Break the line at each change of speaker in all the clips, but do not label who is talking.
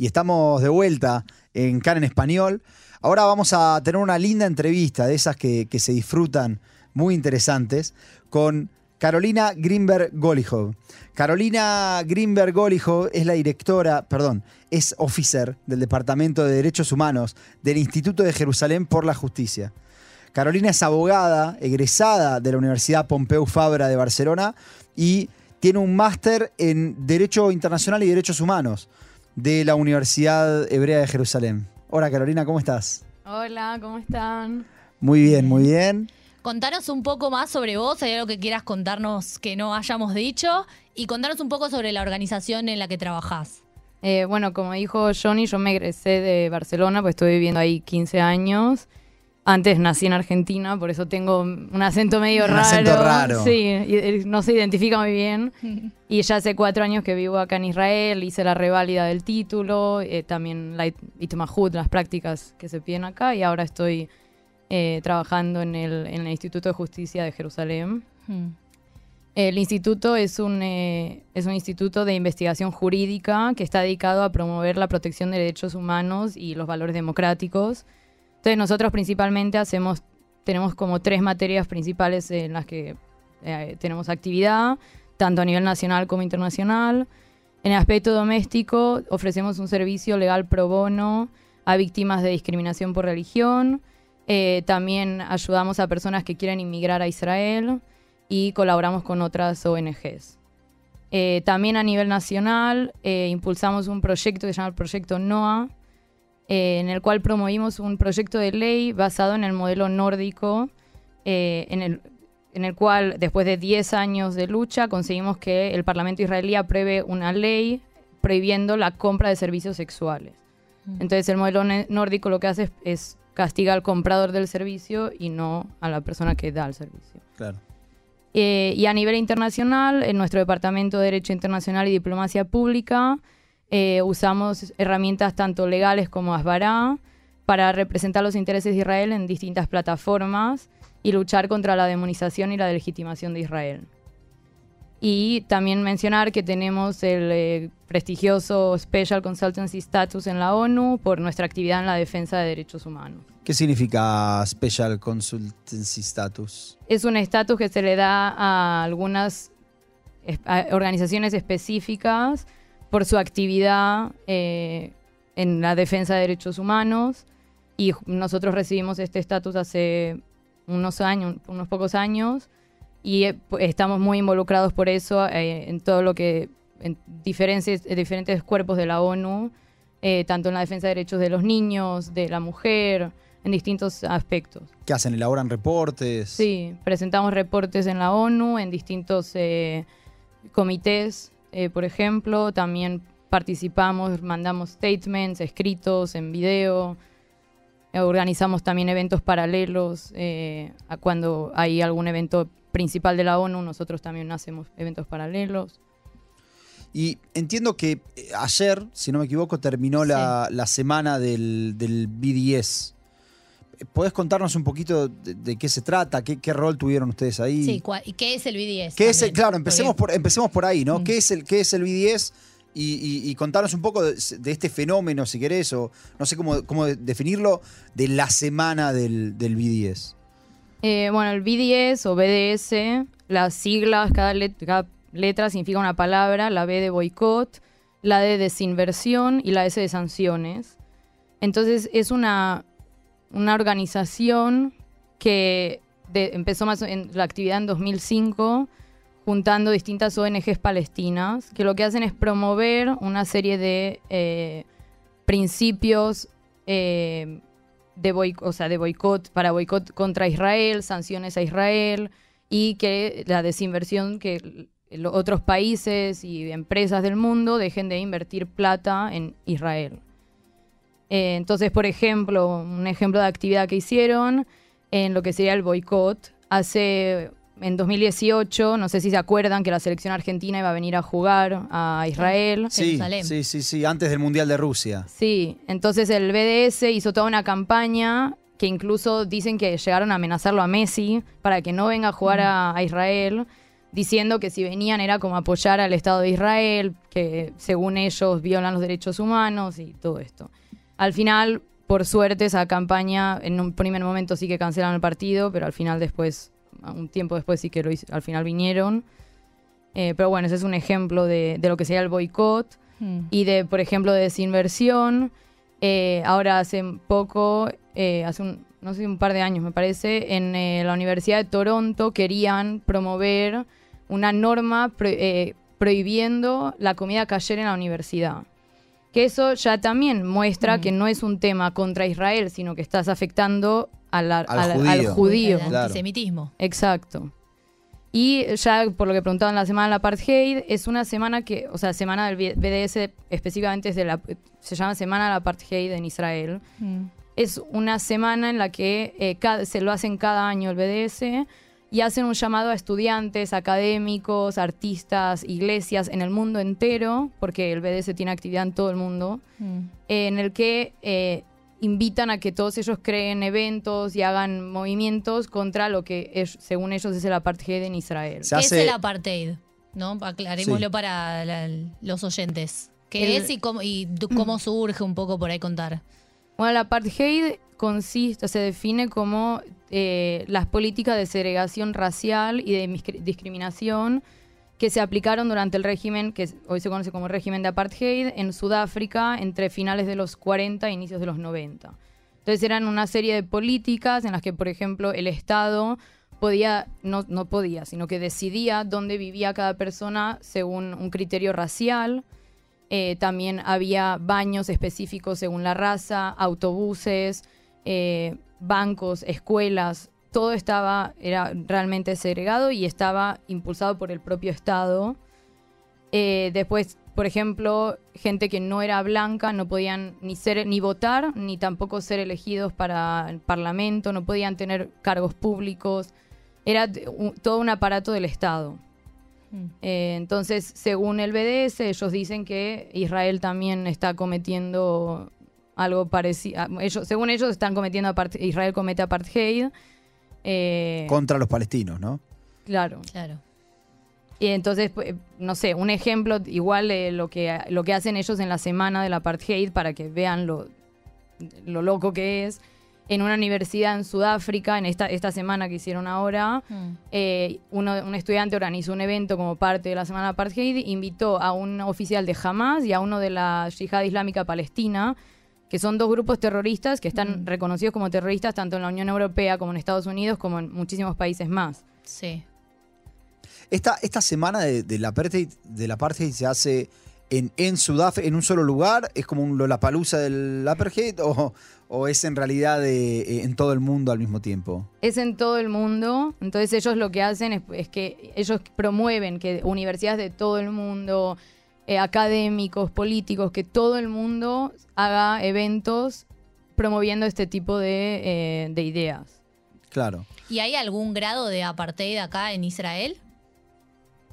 y estamos de vuelta en CAN en español. Ahora vamos a tener una linda entrevista de esas que, que se disfrutan, muy interesantes, con Carolina Greenberg Golijov. Carolina Greenberg Golijov es la directora, perdón, es officer del Departamento de Derechos Humanos del Instituto de Jerusalén por la Justicia. Carolina es abogada, egresada de la Universidad Pompeu Fabra de Barcelona y tiene un máster en Derecho Internacional y Derechos Humanos de la Universidad Hebrea de Jerusalén. Hola Carolina, ¿cómo estás?
Hola, ¿cómo están?
Muy bien, muy bien.
Contanos un poco más sobre vos, hay algo que quieras contarnos que no hayamos dicho, y contanos un poco sobre la organización en la que trabajás.
Eh, bueno, como dijo Johnny, yo me egresé de Barcelona, pues estuve viviendo ahí 15 años. Antes nací en Argentina, por eso tengo un acento medio
Un
raro.
acento raro.
Sí, y- y no se identifica muy bien. Y ya hace cuatro años que vivo acá en Israel, hice la reválida del título, eh, también la it- Itmahut, las prácticas que se piden acá, y ahora estoy eh, trabajando en el, en el Instituto de Justicia de Jerusalén.
Hmm.
El instituto es un, eh, es un instituto de investigación jurídica que está dedicado a promover la protección de derechos humanos y los valores democráticos. Entonces nosotros principalmente hacemos, tenemos como tres materias principales en las que eh, tenemos actividad, tanto a nivel nacional como internacional. En el aspecto doméstico ofrecemos un servicio legal pro bono a víctimas de discriminación por religión. Eh, también ayudamos a personas que quieren inmigrar a Israel y colaboramos con otras ONGs. Eh, también a nivel nacional impulsamos un proyecto que se llama el Proyecto NOA, eh, en el cual promovimos un proyecto de ley basado en el modelo nórdico, eh, en, el, en el cual después de 10 años de lucha conseguimos que el Parlamento israelí apruebe una ley prohibiendo la compra de servicios sexuales. Entonces el modelo nórdico lo que hace es, es castiga al comprador del servicio y no a la persona que da el servicio.
Claro.
Eh, y a nivel internacional, en nuestro Departamento de Derecho Internacional y Diplomacia Pública, eh, usamos herramientas tanto legales como ASBARA para representar los intereses de Israel en distintas plataformas y luchar contra la demonización y la legitimación de Israel. Y también mencionar que tenemos el eh, prestigioso Special Consultancy Status en la ONU por nuestra actividad en la defensa de derechos humanos.
¿Qué significa Special Consultancy Status?
es un estatus que se le da a algunas a organizaciones específicas por su actividad eh, en la defensa de derechos humanos y nosotros recibimos este estatus hace unos años, unos pocos años y eh, pu- estamos muy involucrados por eso eh, en todo lo que en diferentes, diferentes cuerpos de la ONU, eh, tanto en la defensa de derechos de los niños, de la mujer, en distintos aspectos.
¿Qué hacen? ¿Elaboran reportes?
Sí, presentamos reportes en la ONU, en distintos eh, comités, eh, por ejemplo. También participamos, mandamos statements escritos en video. Eh, organizamos también eventos paralelos. eh, a cuando hay algún evento principal de la ONU, nosotros también hacemos eventos paralelos.
Y entiendo que ayer, si no me equivoco, terminó la, la semana del, del BDS. ¿Podés contarnos un poquito de, de qué se trata? ¿Qué, qué rol tuvieron ustedes ahí?
Sí, cua- ¿y qué es el BDS?
¿Qué es el- claro, empecemos por, empecemos por ahí, ¿no?
Mm.
¿Qué, es el, ¿Qué es el BDS? Y, y- y contarnos un poco de, de este fenómeno, si querés, o no sé cómo, cómo definirlo, de la semana del, del BDS.
Eh, bueno, el BDS o BDS, las siglas, cada, let- cada letra significa una palabra, la B de boicot, la D de desinversión y la S de sanciones. Entonces es una, una organización que empezó más en la actividad en 2005 juntando distintas ONGs palestinas que lo que hacen es promover una serie de eh, principios eh, de, boi- o sea, de boicot para boicot contra Israel, sanciones a Israel y que la desinversión que otros países y empresas del mundo dejen de invertir plata en Israel. Eh, entonces, por ejemplo, un ejemplo de actividad que hicieron en lo que sería el boicot, hace en 2018, no sé si se acuerdan que la selección argentina iba a venir a jugar a Israel.
Sí,
Jerusalén.
sí, sí, sí, antes del Mundial de Rusia.
Sí, entonces el BDS hizo toda una campaña que incluso dicen que llegaron a amenazarlo a Messi para que no venga a jugar a, a Israel, diciendo que si venían era como apoyar al Estado de Israel, que según ellos violan los derechos humanos y todo esto. Al final, por suerte, esa campaña, en un primer momento sí que cancelaron el partido, pero al final después, un tiempo después sí que lo hizo- al final vinieron. Eh, pero bueno, ese es un ejemplo de, de lo que sería el boicot
Mm.
y de, por ejemplo, de desinversión. Eh, ahora hace poco, eh, hace un, no sé, un par de años me parece, en eh, la Universidad de Toronto querían promover una norma pro- eh, prohibiendo la comida kasher en la universidad. Que eso ya también muestra
Mm.
que no es un tema contra Israel, sino que estás afectando a la-
Al
al- al
judío. Claro.
antisemitismo.
Exacto. Y ya por lo que preguntaban la semana del apartheid, es una semana que, o sea, semana del BDS específicamente es de la, se llama Semana del Apartheid en Israel.
Mm.
Es una semana en la que eh, cada- se lo hacen cada año el BDS y hacen un llamado a estudiantes, académicos, artistas, iglesias en el mundo entero, porque el BDS tiene actividad en todo el mundo,
Mm.
en el que eh, invitan a que todos ellos creen eventos y hagan movimientos contra lo que es- según ellos es el apartheid en Israel.
¿Qué
hace-
es el apartheid? ¿No? Aclarémoslo
Sí.
para la- los oyentes. ¿Qué
El-
es y cómo, y cómo surge un poco por ahí contar?
Bueno, el apartheid consiste, se define como eh, las políticas de segregación racial y de discriminación que se aplicaron durante el régimen, que hoy se conoce como régimen de apartheid, en Sudáfrica entre finales de los 40 e inicios de los 90. Entonces eran una serie de políticas en las que, por ejemplo, el Estado podía, no, no podía, sino que decidía dónde vivía cada persona según un criterio racial. Eh, también había baños específicos según la raza, autobuses, eh, bancos, escuelas. Todo estaba, era realmente segregado y estaba impulsado por el propio Estado. Eh, después, por ejemplo, gente que no era blanca no podían ni ser ni votar ni tampoco ser elegidos para el parlamento, no podían tener cargos públicos. Era un- todo un aparato del Estado.
Mm.
Eh, entonces, según el BDS, ellos dicen que Israel también está cometiendo algo parecido. Ellos, según ellos, están cometiendo apart- Israel comete apartheid. Eh,
Contra los palestinos, ¿no?
claro.
Claro.
Y entonces, pues, no sé, un ejemplo igual de lo que, lo que hacen ellos en la semana del apartheid para que vean lo, lo loco que es. En una universidad en Sudáfrica, en esta, esta semana que hicieron ahora,
Mm.
eh, uno- un estudiante organizó un evento como parte de la semana apartheid, invitó a un oficial de Hamas y a uno de la Yihad Islámica Palestina, que son dos grupos terroristas que están
Mm.
reconocidos como terroristas tanto en la Unión Europea como en Estados Unidos como en muchísimos países más.
Sí.
Esta, esta semana de, del apartheid, del apartheid se hace en, en Sudáfrica, en un solo lugar, es como un Lollapalooza del apartheid o, o es en realidad de- eh, en todo el mundo al mismo tiempo.
Es en todo el mundo, entonces ellos lo que hacen es, es que ellos promueven que universidades de todo el mundo, eh, académicos, políticos, que todo el mundo haga eventos promoviendo este tipo de, eh, de ideas.
Claro.
¿Y hay algún grado de apartheid acá en Israel?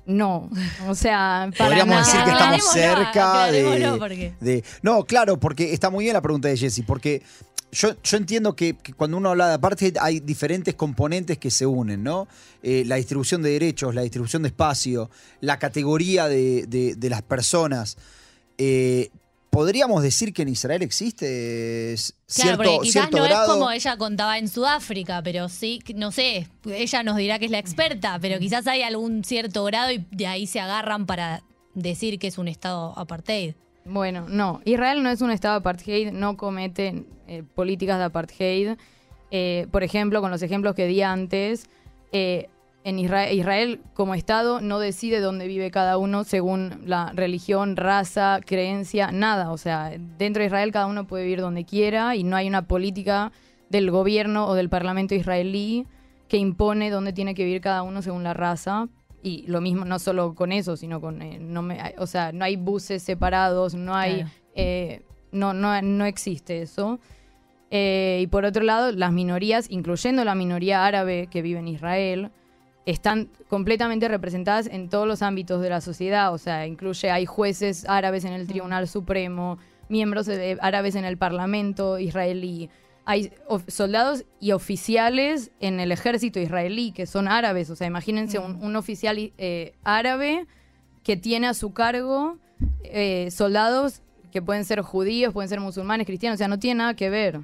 No, o sea, para
Podríamos
nada.
decir que estamos cerca
aclarémoslo,
de,
porque-
de- No, claro, porque está muy bien la pregunta de Jesse, porque yo, yo entiendo que, que cuando uno habla de apartheid hay diferentes componentes que se unen, ¿no? Eh, la distribución de derechos, la distribución de espacio, la categoría de, de- de las personas. Eh, ¿Podríamos decir que en Israel existe eh,
Claro,
cierto,
porque quizás
cierto
no
grado?
es como ella contaba en Sudáfrica, pero sí, no sé, ella nos dirá que es la experta, pero quizás hay algún cierto grado y de ahí se agarran para decir que es un estado apartheid.
Bueno, no. Israel no es un estado apartheid, no comete eh, políticas de apartheid. Eh, por ejemplo, con los ejemplos que di antes, eh, en Israel, Israel como estado no decide dónde vive cada uno según la religión, raza, creencia, nada. O sea, dentro de Israel cada uno puede vivir donde quiera y no hay una política del gobierno o del parlamento israelí que impone dónde tiene que vivir cada uno según la raza. Y lo mismo, no solo con eso, sino con. eh, no me- o sea, no hay buses separados, no hay.
Claro.
eh, no, no, no existe eso. Eh, y por otro lado, las minorías, incluyendo la minoría árabe que vive en Israel, están completamente representadas en todos los ámbitos de la sociedad. O sea, incluye, hay jueces árabes en el Tribunal Supremo, miembros de- árabes en el Parlamento israelí, hay soldados y oficiales en el ejército israelí que son árabes. O sea, imagínense un, un oficial eh, árabe que tiene a su cargo eh, soldados que pueden ser judíos, pueden ser musulmanes, cristianos, o sea, no tiene nada que ver.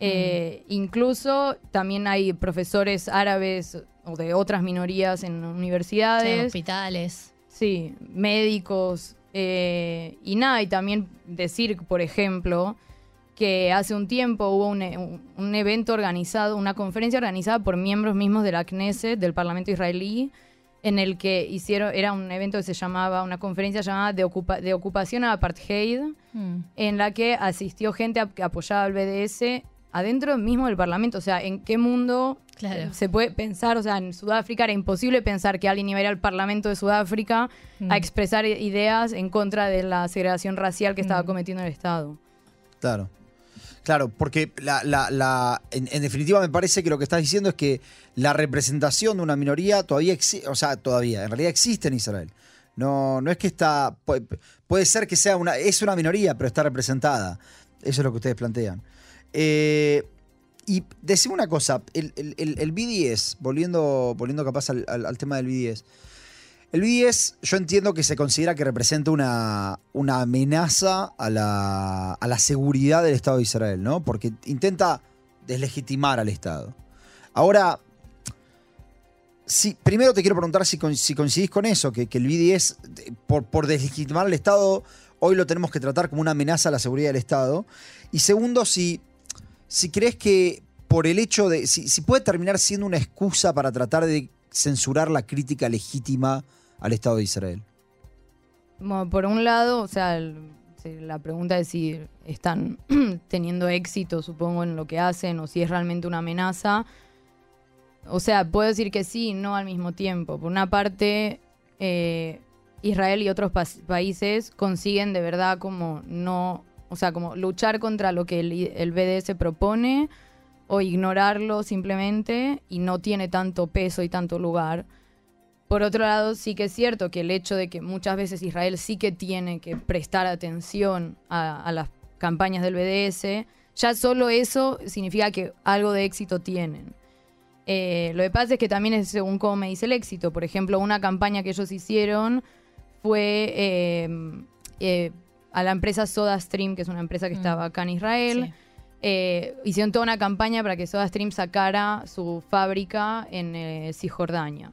Eh, Incluso también hay profesores árabes o de otras minorías en
Sí,
universidades.
hospitales.
Sí, médicos. y nada, y también decir, por ejemplo, que hace un tiempo hubo un, e- un- un evento organizado, una conferencia organizada por miembros mismos de la Knesset, del Parlamento israelí, en el que hicieron, era un evento que se llamaba, una conferencia llamada de, ocupa- de ocupación a apartheid,
Mm.
en la que asistió gente a- que apoyaba al BDS adentro mismo del Parlamento. O sea, ¿en qué mundo
Claro.
se puede pensar? O sea, en Sudáfrica era imposible pensar que alguien iba a ir al Parlamento de Sudáfrica
Mm.
a expresar i- ideas en contra de la segregación racial que estaba
Mm.
cometiendo el Estado.
Claro. Claro, porque la, en, definitiva me parece que lo que estás diciendo es que la representación de una minoría todavía existe, o sea, todavía, en realidad existe en Israel. No, no es que está, puede, puede ser que sea una, es una minoría, pero está representada. Eso es lo que ustedes plantean. Eh, y decime una cosa, el, el, el- el BDS, volviendo, volviendo capaz al, al- al tema del BDS, el BDS yo entiendo que se considera que representa una, una amenaza a la, a la seguridad del Estado de Israel, ¿no? Porque intenta deslegitimar al Estado. Ahora, si, primero te quiero preguntar si, si coincidís con eso, que, que el BDS, por, por deslegitimar al Estado, hoy lo tenemos que tratar como una amenaza a la seguridad del Estado. Y segundo, si, si crees que por el hecho de. Si puede terminar siendo una excusa para tratar de censurar la crítica legítima al Estado de Israel.
Por un lado, o sea, la pregunta es si están teniendo éxito, supongo, en lo que hacen o si es realmente una amenaza. O sea, puedo decir que sí no al mismo tiempo. Por una parte, eh, Israel y otros pas- países consiguen de verdad como no, o sea, como luchar contra lo que el BDS propone o ignorarlo simplemente y no tiene tanto peso y tanto lugar. Por otro lado, sí que es cierto que el hecho de que muchas veces Israel sí que tiene que prestar atención a, a las campañas del BDS, ya solo eso significa que algo de éxito tienen. Eh, lo que pasa es que también es según cómo me dice el éxito. Por ejemplo, una campaña que ellos hicieron fue eh, eh, a la empresa SodaStream, que es una empresa que
Mm.
estaba acá en Israel.
Sí.
Eh, hicieron toda una campaña para que SodaStream sacara su fábrica en eh, Cisjordania.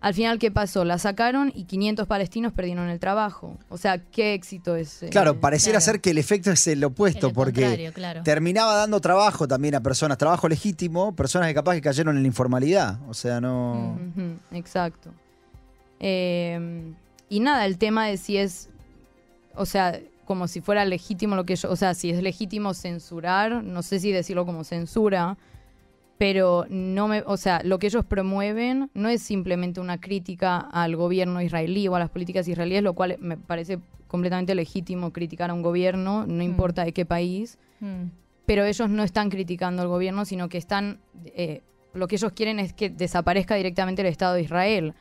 Al final, ¿qué pasó? La sacaron y 500 palestinos perdieron el trabajo. O sea, ¿qué éxito es? eh?
Claro, pareciera
claro.
ser que el efecto es el opuesto,
El
porque
claro.
terminaba dando trabajo también a personas, trabajo legítimo, personas que capaz que cayeron en la informalidad. O sea, no.
Exacto. Eh, y nada, el tema de si es, o sea, como si fuera legítimo lo que yo, o sea, si es legítimo censurar, no sé si decirlo como censura, pero no me, o sea, lo que ellos promueven no es simplemente una crítica al gobierno israelí o a las políticas israelíes, lo cual me parece completamente legítimo criticar a un gobierno, no importa de qué país
Mm.
pero ellos no están criticando al gobierno, sino que están, eh, lo que ellos quieren es que desaparezca directamente el Estado de Israel,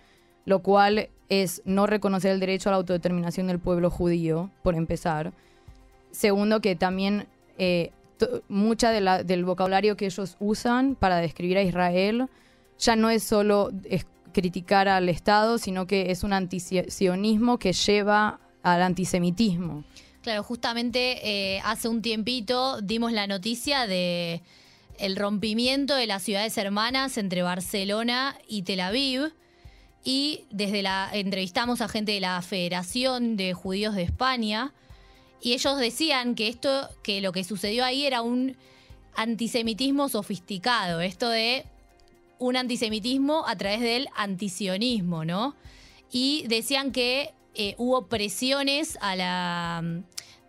lo cual es no reconocer el derecho a la autodeterminación del pueblo judío, por empezar. Segundo, que también eh, mucha del vocabulario que ellos usan para describir a Israel ya no es solo criticar al Estado, sino que es un antisionismo que lleva al antisemitismo.
Claro, justamente eh, hace un tiempito dimos la noticia de el rompimiento de las ciudades hermanas entre Barcelona y Tel Aviv. Y desde la entrevistamos a gente de la Federación de Judíos de España. Y ellos decían que esto, que lo que sucedió ahí era un antisemitismo sofisticado. Esto de un antisemitismo a través del antisionismo, ¿no? Y decían que eh, hubo presiones a la,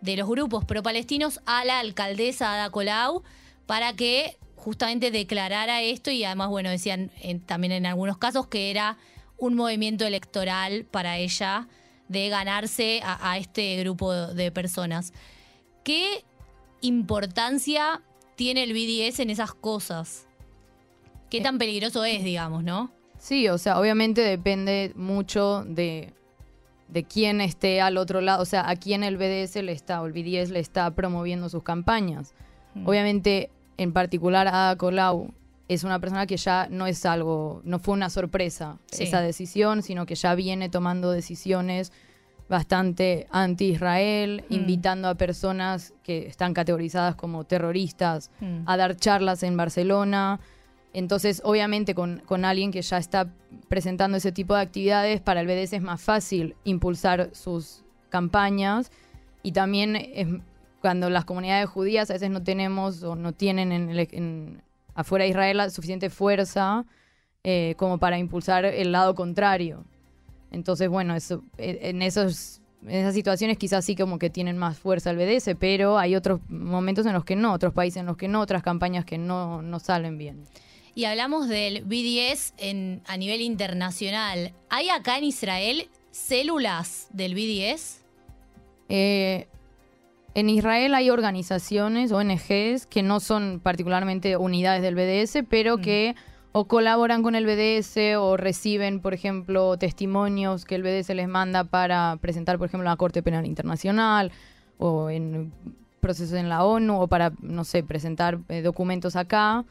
de los grupos pro-palestinos a la alcaldesa Ada Colau para que justamente declarara esto y además, bueno, decían también en algunos casos que era un movimiento electoral para ella de ganarse a, a este grupo de personas. ¿Qué importancia tiene el BDS en esas cosas? ¿Qué tan peligroso es, digamos, no?
Sí, o sea, obviamente depende mucho de, de quién esté al otro lado, o sea, a quién el BDS le está, o el BDS le está promoviendo sus campañas.
Mm.
Obviamente en particular Ada Colau es una persona que ya no es algo, no fue una sorpresa
Sí.
esa decisión, sino que ya viene tomando decisiones bastante anti-Israel,
Mm.
invitando a personas que están categorizadas como terroristas
Mm.
a dar charlas en Barcelona. Entonces, obviamente, con, con alguien que ya está presentando ese tipo de actividades, para el BDS es más fácil impulsar sus campañas. Y también es cuando las comunidades judías a veces no tenemos o no tienen en el- en- afuera de Israel la suficiente fuerza eh, como para impulsar el lado contrario. Entonces, bueno, eso, eh, en, esos, en esas situaciones quizás sí como que tienen más fuerza el BDS, pero hay otros momentos en los que no, otros países en los que no, otras campañas que no, no salen bien.
Y hablamos del BDS en, a nivel internacional. ¿Hay acá en Israel células del BDS?
Eh, en Israel hay organizaciones, ONGs, que no son particularmente unidades del BDS, pero
Mm.
que o colaboran con el BDS o reciben, por ejemplo, testimonios que el BDS les manda para presentar, por ejemplo, en la Corte Penal Internacional o en procesos en la ONU o para, no sé, presentar eh, documentos acá.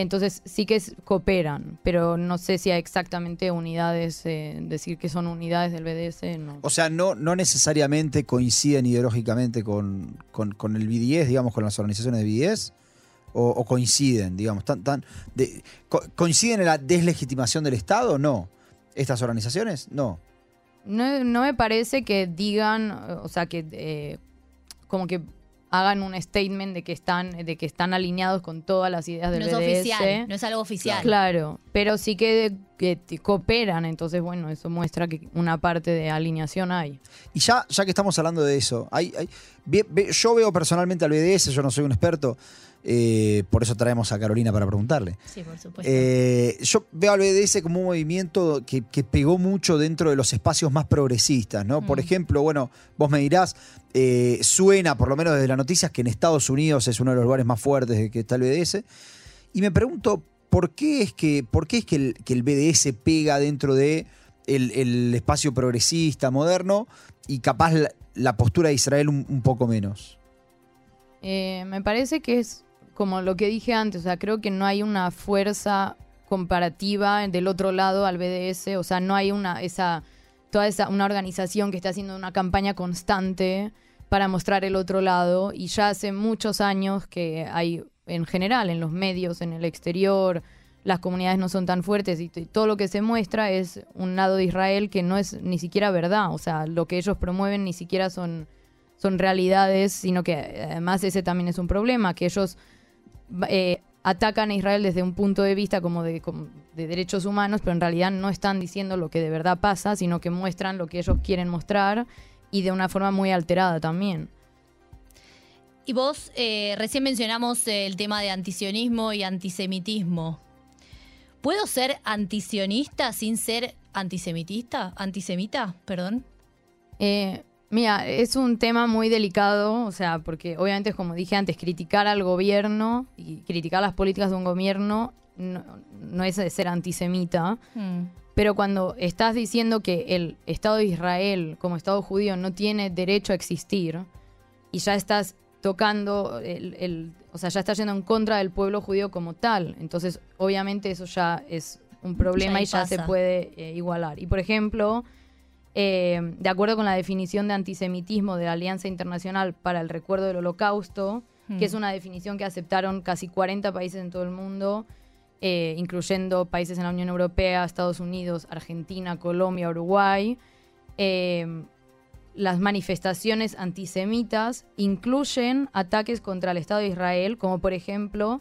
Entonces sí que es- cooperan, pero no sé si hay exactamente unidades, eh, decir que son unidades del BDS, no.
O sea, no, no necesariamente coinciden ideológicamente con, con- con el BDS, digamos, con las organizaciones de BDS, o, o coinciden, digamos, tan, tan de- co- ¿coinciden en la deslegitimación del Estado? No. ¿Estas organizaciones? No.
No, no me parece que digan, o sea, que eh, como que hagan un statement de que están, de que están alineados con todas las ideas del
No es
BDS.
oficial, no es algo oficial.
Claro, pero sí que, cooperan, entonces bueno, eso muestra que una parte de alineación hay.
Y ya, ya que estamos hablando de eso, hay, hay- ve- ve- yo veo personalmente al BDS, yo no soy un experto, eh, por eso traemos a Carolina para preguntarle.
Sí, por supuesto.
Eh, yo veo al BDS como un movimiento que, que pegó mucho dentro de los espacios más progresistas, ¿no? Por
Mm.
ejemplo, bueno, vos me dirás, eh, suena, por lo menos desde las noticias, que en Estados Unidos es uno de los lugares más fuertes de que está el BDS. Y me pregunto, ¿por qué es que, por qué es que, el, que el BDS pega dentro de el, el espacio progresista, moderno, y capaz la, la postura de Israel un, un poco menos?
Me parece que es como lo que dije antes, o sea, creo que no hay una fuerza comparativa del otro lado al BDS, o sea, no hay una esa toda esa una organización que está haciendo una campaña constante para mostrar el otro lado. Y ya hace muchos años que hay en general en los medios, en el exterior, las comunidades no son tan fuertes y todo lo que se muestra es un lado de Israel que no es ni siquiera verdad, o sea, lo que ellos promueven ni siquiera son son realidades, sino que eh, además ese también es un problema, que ellos eh, atacan a Israel desde un punto de vista como de, como de derechos humanos, pero en realidad no están diciendo lo que de verdad pasa, sino que muestran lo que ellos quieren mostrar y de una forma muy alterada también.
Y vos eh, recién mencionamos el tema de antisionismo y antisemitismo. ¿Puedo ser antisionista sin ser antisemitista? ¿Antisemita? Perdón.
Eh, mira, es un tema muy delicado, o sea, porque obviamente, como dije antes, criticar al gobierno y criticar las políticas de un gobierno no, no es de ser antisemita.
Mm.
Pero cuando estás diciendo que el Estado de Israel como Estado judío no tiene derecho a existir y ya estás tocando, el, el- o sea, ya estás yendo en contra del pueblo judío como tal, entonces obviamente eso ya es un problema y ya se puede eh, igualar. Y por ejemplo, eh, de acuerdo con la definición de antisemitismo de la Alianza Internacional para el Recuerdo del Holocausto, que es
Mm.
una definición que aceptaron casi 40 países en todo el mundo, eh, incluyendo países en la Unión Europea, Estados Unidos, Argentina, Colombia, Uruguay. Eh, las manifestaciones antisemitas incluyen ataques contra el Estado de Israel, como por ejemplo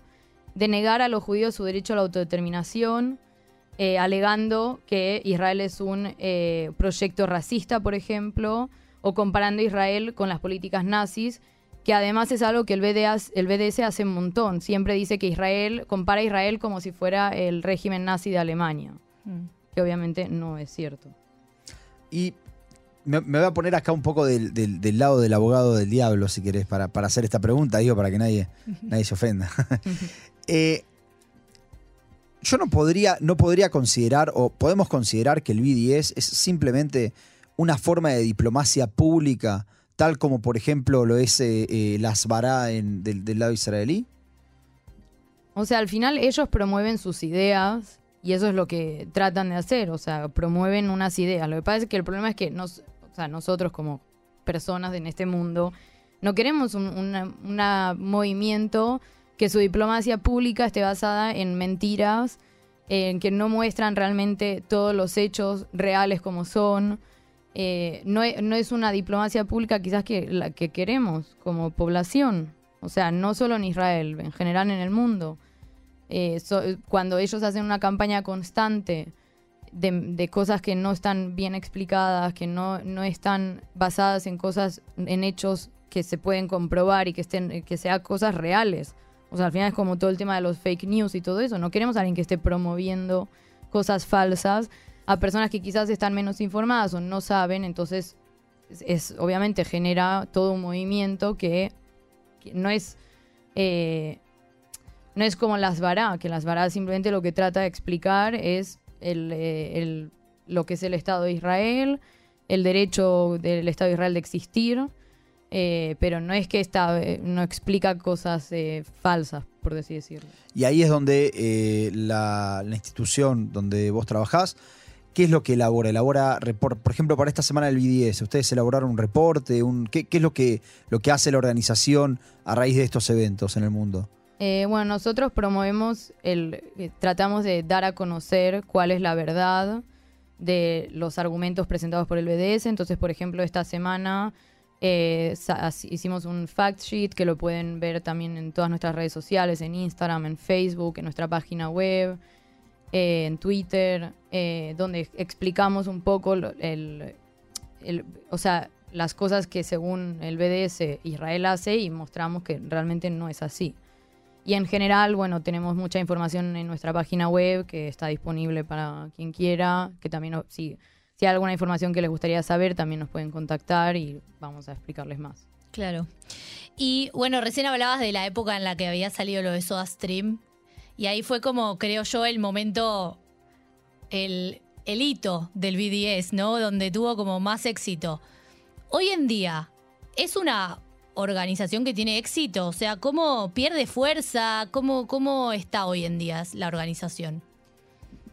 denegar a los judíos su derecho a la autodeterminación, eh, alegando que Israel es un eh, proyecto racista, por ejemplo, o comparando a Israel con las políticas nazis, que además es algo que el BDS, el BDS hace un montón. Siempre dice que Israel compara a Israel como si fuera el régimen nazi de Alemania,
Mm.
que obviamente no es cierto.
Y me, me voy a poner acá un poco del, del- del lado del abogado del diablo, si querés, para, para hacer esta pregunta, digo, para que nadie, nadie se ofenda. Eh, yo no podría, no podría considerar, o podemos considerar que el BDS es simplemente una forma de diplomacia pública, tal como, por ejemplo, lo es eh, eh, la Asbará en- del, del lado israelí.
O sea, al final ellos promueven sus ideas y eso es lo que tratan de hacer, o sea, promueven unas ideas. Lo que pasa es que el problema es que nos, o sea, nosotros como personas en este mundo no queremos un una- movimiento que su diplomacia pública esté basada en mentiras, en que no muestran realmente todos los hechos reales como son. Eh, no, e- no es una diplomacia pública quizás que la que queremos como población. O sea, no solo en Israel, en general en el mundo. Eh, cuando ellos hacen una campaña constante de, de cosas que no están bien explicadas, que no, no están basadas en cosas, en hechos que se pueden comprobar y que estén, que sean cosas reales. O sea, al final es como todo el tema de los fake news y todo eso. No queremos a alguien que esté promoviendo cosas falsas a personas que quizás están menos informadas o no saben. Entonces, es, obviamente genera todo un movimiento que, no es eh, no es como las vará, que las vará simplemente lo que trata de explicar es eh, el- lo que es el Estado de Israel, el derecho del Estado de Israel de existir, eh, pero no es que está, eh, no explica cosas eh, falsas, por así decirlo.
Y ahí es donde la, la institución donde vos trabajás, ¿qué es lo que elabora? Elabora, report- por ejemplo, para esta semana del BDS, ¿ustedes elaboraron un reporte? Un, ¿qué, qué es lo que, lo que hace la organización a raíz de estos eventos en el mundo?
Bueno, nosotros promovemos, el, tratamos de dar a conocer cuál es la verdad de los argumentos presentados por el BDS. Entonces, por ejemplo, esta semana eh, hicimos un fact sheet que lo pueden ver también en todas nuestras redes sociales, en Instagram, en Facebook, en nuestra página web, eh, en Twitter, eh, donde explicamos un poco lo- el, el- o sea, las cosas que según el BDS Israel hace y mostramos que realmente no es así. Y en general, bueno, tenemos mucha información en nuestra página web que está disponible para quien quiera, que también si, si hay alguna información que les gustaría saber, también nos pueden contactar y vamos a explicarles más.
Claro. Y bueno, recién hablabas de la época en la que había salido lo de Soda Stream. Y ahí fue como, creo yo, el momento, el, el hito del BDS, ¿no? Donde tuvo como más éxito. Hoy en día, ¿es una organización que tiene éxito? O sea, ¿cómo pierde fuerza? ¿Cómo, cómo está hoy en día la organización?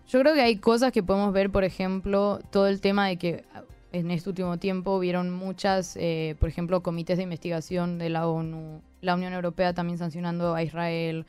Yo creo que hay cosas que podemos ver, por ejemplo, todo el tema de que ah, en este último tiempo vieron muchas, eh, por ejemplo, comités de investigación de la ONU, la Unión Europea también sancionando a Israel,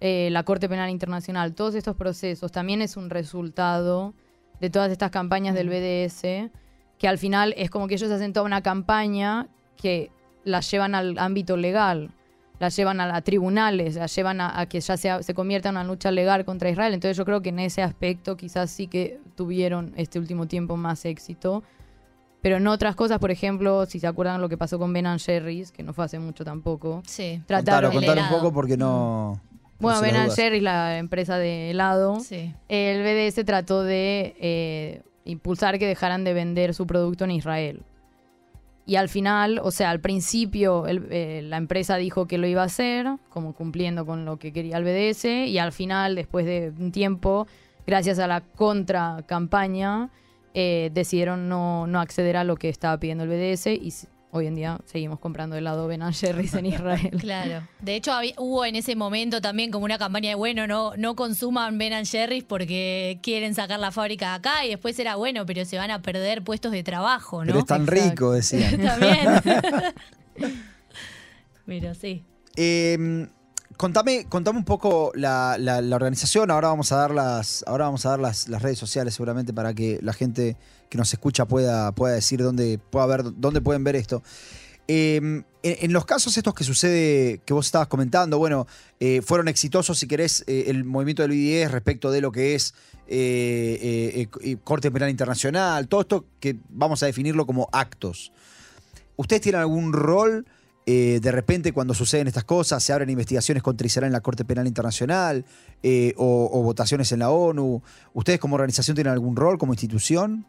eh, la Corte Penal Internacional, todos estos procesos también es un resultado de todas estas campañas del BDS, que al final es como que ellos hacen toda una campaña que la llevan al ámbito legal, la llevan a, a tribunales, la llevan a, a que ya sea, se convierta en una lucha legal contra Israel. Entonces yo creo que en ese aspecto quizás sí que tuvieron este último tiempo más éxito. Pero en otras cosas, por ejemplo, si se acuerdan lo que pasó con Ben Jerry's, que no fue hace mucho tampoco.
Sí.
Trataron-
Contalo, contalo un poco porque no... por
Bueno,
las
Ben. Jerry's, la empresa de helado,
Sí.
el BDS trató de eh, impulsar que dejaran de vender su producto en Israel. Y al final, o sea, al principio el- eh, la empresa dijo que lo iba a hacer, como cumpliendo con lo que quería el BDS, y al final, después de un tiempo, gracias a la contra campaña, eh, decidieron no, no acceder a lo que estaba pidiendo el BDS y hoy en día seguimos comprando helado Ben Jerry's en Israel.
Claro. De hecho, había- hubo en ese momento también como una campaña de, bueno, no, no consuman Ben Jerry's porque quieren sacar la fábrica de acá y después era, bueno, pero se van a perder puestos de trabajo, ¿no?
Pero es tan
Exacto.
rico, decían.
También. pero sí.
Eh, contame, contame un poco la, organización. Ahora vamos a dar las, ahora vamos a dar las, redes sociales seguramente para que la gente que nos escucha pueda, pueda decir dónde, pueda ver, dónde pueden ver esto. Eh, en, los casos estos que sucede, que vos estabas comentando, bueno, eh, fueron exitosos, si querés, eh, el movimiento del IDS respecto de lo que es Corte Penal Internacional, todo esto que vamos a definirlo como actos. ¿Ustedes tienen algún rol eh, de repente cuando suceden estas cosas? ¿Se abren investigaciones contra Israel en la Corte Penal Internacional eh, o, votaciones en la ONU? ¿Ustedes como organización tienen algún rol como institución?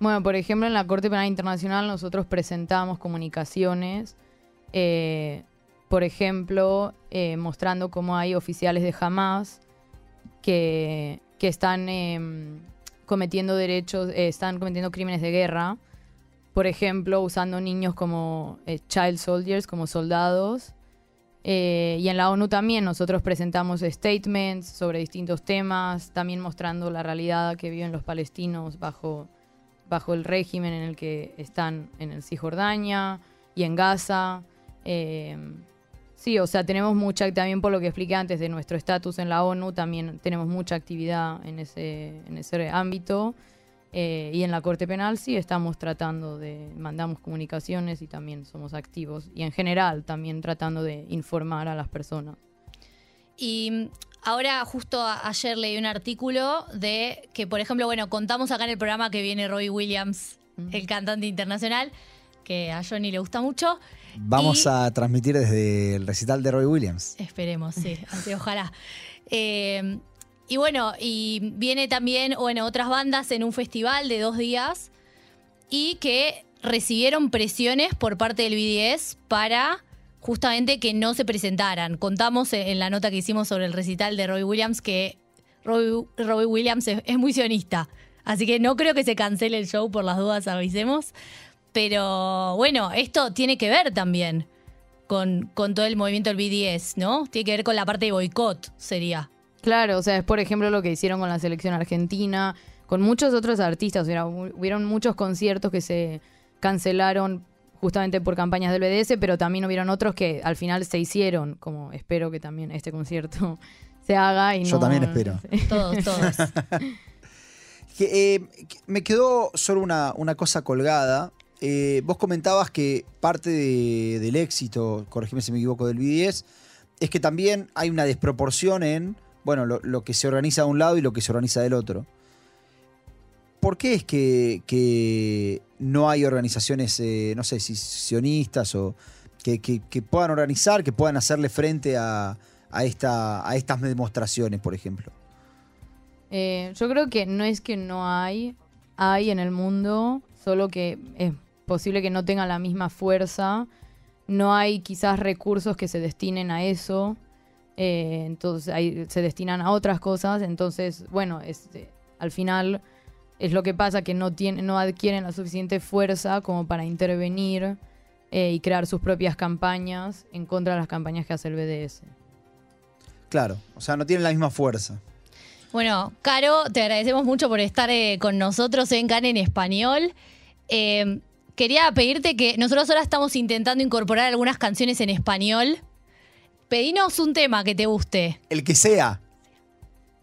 Bueno, por ejemplo, en la Corte Penal Internacional nosotros presentamos comunicaciones, eh, por ejemplo, mostrando cómo hay oficiales de Hamas que, que están em, cometiendo derechos, están cometiendo crímenes de guerra, por ejemplo, usando niños como eh, child soldiers, como soldados, Eh, y en la ONU también nosotros presentamos statements sobre distintos temas, también mostrando la realidad que viven los palestinos bajo, bajo el régimen en el que están en el Cisjordania y en Gaza. Eh, sí, o sea, tenemos mucha, también por lo que expliqué antes de nuestro estatus en la ONU, también tenemos mucha actividad en ese, en ese ámbito. Eh, y en la Corte Penal sí estamos tratando de, mandamos comunicaciones y también somos activos. Y en general también tratando de informar a las personas.
Y ahora justo ayer leí un artículo de que, por ejemplo, bueno, contamos acá en el programa que viene Roy Williams, el cantante internacional, que a Johnny le gusta mucho.
Vamos a transmitir desde el recital de Roy Williams.
Esperemos, sí, así ojalá. Eh, y bueno, y viene también, bueno, otras bandas en un festival de dos días y que recibieron presiones por parte del BDS para justamente que no se presentaran. Contamos en la nota que hicimos sobre el recital de Robbie Williams que Robbie, Williams es, muy sionista. Así que no creo que se cancele el show por las dudas, avisemos. Pero bueno, esto tiene que ver también con, con todo el movimiento del BDS, ¿no? Tiene que ver con la parte de boicot, sería.
Claro, o sea, es por ejemplo lo que hicieron con la selección argentina, con muchos otros artistas. hubieron muchos conciertos que se cancelaron justamente por campañas del BDS, pero también hubieron otros que al final se hicieron, como espero que también este concierto se haga. Y
Yo también espero.
Todos, todos.
Eh, me quedó solo una, cosa colgada. Eh, vos comentabas que parte del éxito, corregime si me equivoco, del BDS, es que también hay una desproporción en bueno, lo, que se organiza de un lado y lo que se organiza del otro. ¿Por qué es que, no hay organizaciones, eh, no sé si sionistas o que, puedan organizar, que puedan hacerle frente a, esta, a estas demostraciones, por ejemplo?
Eh, yo creo que no es que no hay, hay en el mundo, solo que es posible que no tenga la misma fuerza. No hay quizás recursos que se destinen a eso. Eh, entonces ahí se destinan a otras cosas, entonces, bueno, este, al final es lo que pasa, que no, tienen, no adquieren la suficiente fuerza como para intervenir eh, y crear sus propias campañas en contra de las campañas que hace el BDS.
Claro, o sea, no tienen la misma fuerza.
Bueno, Caro, te agradecemos mucho por estar eh, con nosotros en CAN en español. quería pedirte que nosotros ahora estamos intentando incorporar algunas canciones en español Pedinos un tema que te guste.
El que sea.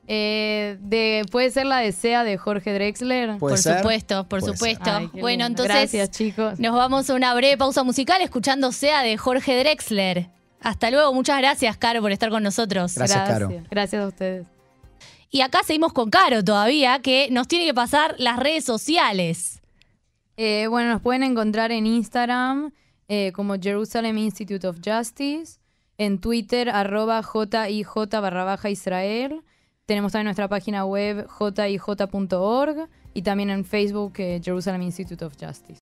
Eh, de, ¿Puede ser la de Sea de Jorge Drexler?
Por supuesto, por supuesto. bueno, entonces
Gracias, chicos.
nos vamos a una breve pausa musical escuchando Sea de Jorge Drexler. Hasta luego, muchas gracias, Caro, por estar con nosotros.
Gracias, Caro.
Gracias a ustedes.
Y acá seguimos con Caro todavía, que nos tiene que pasar las redes sociales.
Eh, bueno, nos pueden encontrar en Instagram eh, como Jerusalem Institute of Justice en Twitter, arroba JIJ barra baja Israel. Tenemos también nuestra página web jij.org y también en Facebook, eh, Jerusalem Institute of Justice.